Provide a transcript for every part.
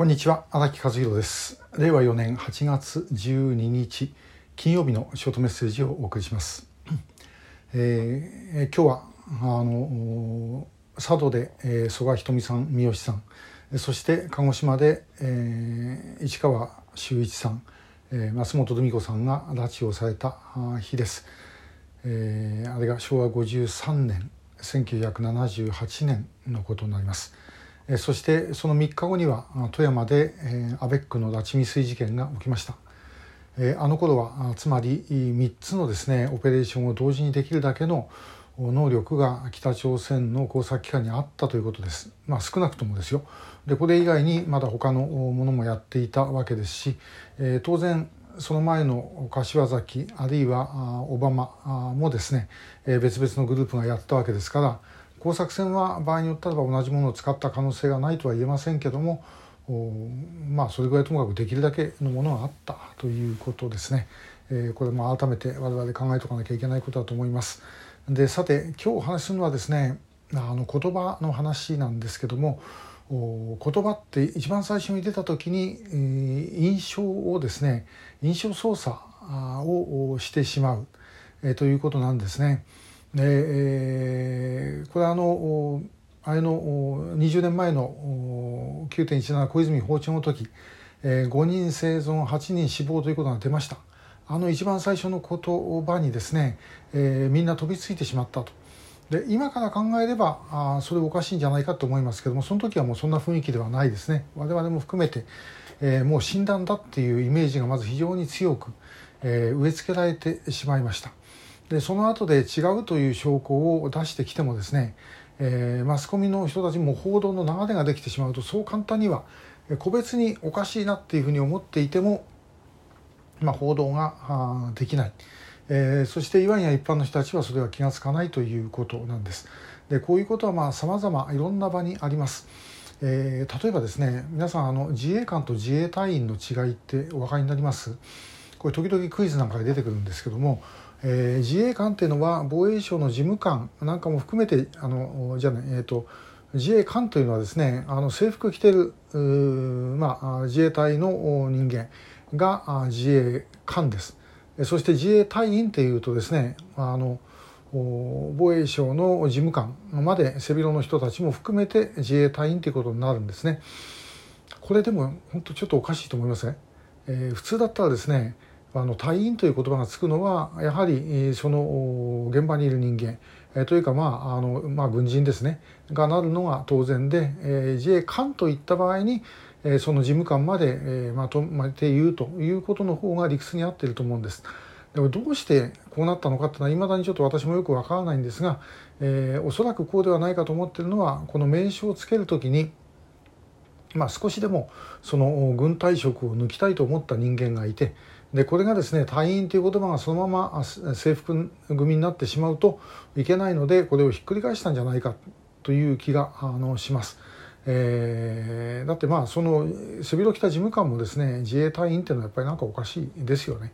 こんにちは荒木和弘です。令和4年8月12日金曜日のショートメッセージをお送りします、えー、今日はあの佐渡で、えー、曽我ひとみさん三好さんそして鹿児島で、えー、市川修一さん、えー、松本留美子さんが拉致をされた日です、えー、あれが昭和53年1978年のことになります。そしてその3日後には富山でアベックの拉致未遂事件が起きましたあの頃はつまり3つのですねオペレーションを同時にできるだけの能力が北朝鮮の工作機関にあったということです。まあ、少なくともですよ。でこれ以外にまだ他のものもやっていたわけですし、え、当然その前の柏崎あるいはオバマもですね、え、別々のグループがやったわけですから工作船は場合によっては同じものを使った可能性がないとは言えませんけどもまあそれぐらいともかくできるだけのものがあったということですね。えー、これも改めて我々考えておかなきゃいけないことだと思います。でさて今日お話しするのはですねあの言葉の話なんですけども言葉って一番最初に出た時に、えー、印象をですね印象操作をしてしまう、えー、ということなんですね。でえー、これあのあれの20年前の9.17小泉訪朝の時、えー、5人生存8人死亡ということが出ました。あの一番最初の言葉にですね、えー、みんな飛びついてしまったと。で今から考えればあそれおかしいんじゃないかと思いますけどもその時はもうそんな雰囲気ではないですね。我々も含めて、えー、もう診断だっていうイメージがまず非常に強く、えー、植え付けられてしまいました。でその後で違うという証拠を出してきてもですね、えー、マスコミの人たちも報道の流れができてしまうとそう簡単には個別におかしいなっていうふうに思っていても、まあ、報道ができない、えー、そしていわんや一般の人たちはそれは気が付かないということなんです。でこういうことはまあ様々いろんな場にあります。えー、例えばですね皆さんあの自衛官と自衛隊員の違いってお分かりになります？これ時々クイズなんかで出てくるんですけどもえー、自衛官っていうのは防衛省の事務官なんかも含めてあのじゃない、えーと、自衛官というのはですねあの制服着てるまあ、自衛隊の人間が自衛官です。そして自衛隊員っていうとですねあの防衛省の事務官まで背広の人たちも含めて自衛隊員ということになるんですね。これでも本当ちょっとおかしいと思いません、えー、普通だったらですねあの隊員という言葉がつくのはやはりその現場にいる人間えというか、まああのまあ、軍人ですねがなるのが当然で、えー、自衛官といった場合に、えー、その事務官まで、えー、まとめて言うということの方が理屈に合っていると思うんです。でもどうしてこうなったのかっていうのはいまだにちょっと私もよくわからないんですが、えー、おそらくこうではないかと思っているのはこの名称をつける時にまあ、少しでもその軍隊職を抜きたいと思った人間がいてでこれがですね隊員という言葉がそのまま制服組になってしまうといけないのでこれをひっくり返したんじゃないかという気があのします。えー、だってまあその背広着た事務官もですね自衛隊員っていうのはやっぱりなんかおかしいですよね。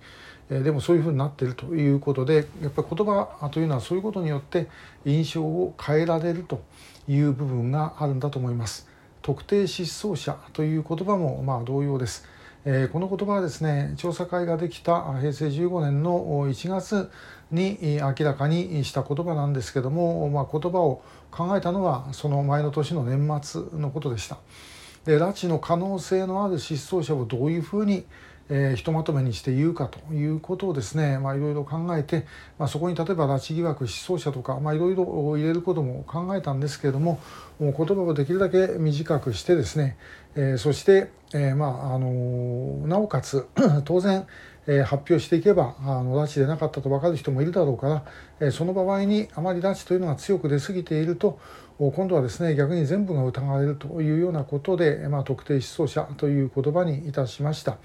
えー、でもそういうふうになっているということでやっぱり言葉というのはそういうことによって印象を変えられるという部分があるんだと思います。特定失踪者という言葉もまあ同様です。えー、この言葉はですね調査会ができた平成15年の1月に明らかにした言葉なんですけども、まあ、言葉を考えたのはその前の年の年末のことでした。で拉致の可能性のある失踪者をどういうふうにえー、ひとまとめにして言うかということをですね、まあ、いろいろ考えて、まあ、そこに例えば拉致疑惑失踪者とか、まあ、いろいろ入れることも考えたんですけれどももう言葉をできるだけ短くしてですね、えー、そして、えー、まああのなおかつ 当然え、発表していけばあの拉致でなかったと分かる人もいるだろうから、え、その場合にあまり拉致というのが強く出過ぎていると今度はですね逆に全部が疑われるというようなことで、まあ、特定失踪者という言葉にいたしました。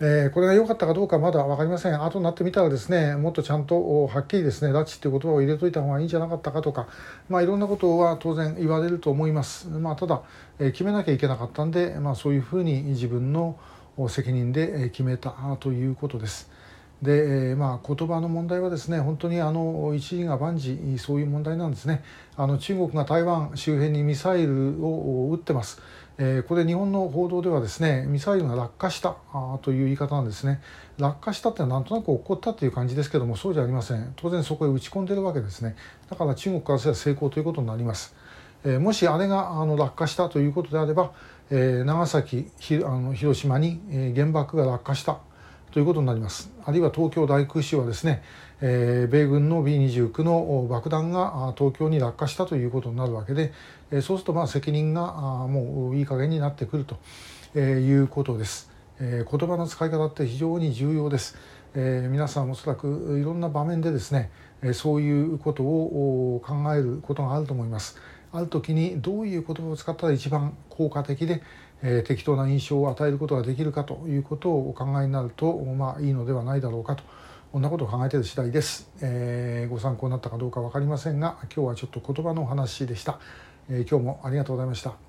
えー、これが良かったかどうかまだ分かりません後になってみたらですねもっとちゃんとはっきりですね拉致っていう言葉を入れといた方がいいんじゃなかったかとか、まあ、いろんなことは当然言われると思います、まあ、ただ、えー、決めなきゃいけなかったんで、まあ、そういうふうに自分の責任で決めたということです。で、まあ、言葉の問題はですね本当にあの一時が万事そういう問題なんですね。あの中国が台湾周辺にミサイルを撃ってます。えー、これ日本の報道ではですねミサイルが落下したあという言い方なんですね。落下したってなんとなく起こったという感じですけどもそうじゃありません。当然そこへ打ち込んでるわけですね。だから中国からすれば成功ということになります、えー、もしあれがあの落下したということであれば、えー、長崎ひあの広島に、原爆が落下した。ということになります。あるいは東京大空襲はですね、えー、米軍の B29 の爆弾が東京に落下したということになるわけで、えー、そうするとまあ責任がもういい加減になってくるとえいうことです、えー、言葉の使い方って非常に重要です、えー、皆さんおそらくいろんな場面でですねそういうことを考えることがあると思います。ある時にどういう言葉を使ったら一番効果的でえー、適当な印象を与えることができるかということをお考えになると、まあ、いいのではないだろうかと。こんなことを考えている次第です、えー、ご参考になったかどうか分かりませんが今日はちょっと言葉のお話でした、えー、今日もありがとうございました。